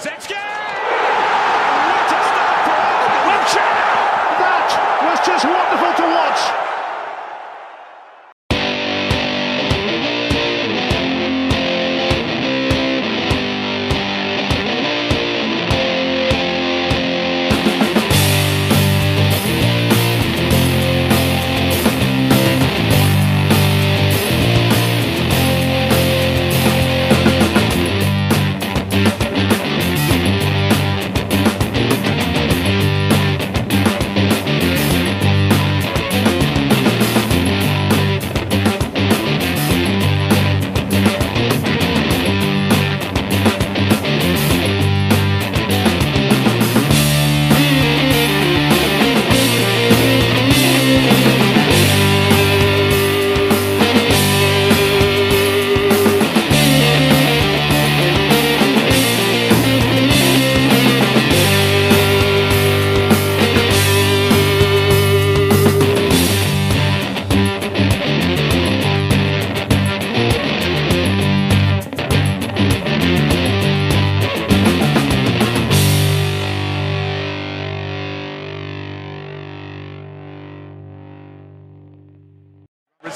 Kulusevski!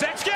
Sexton!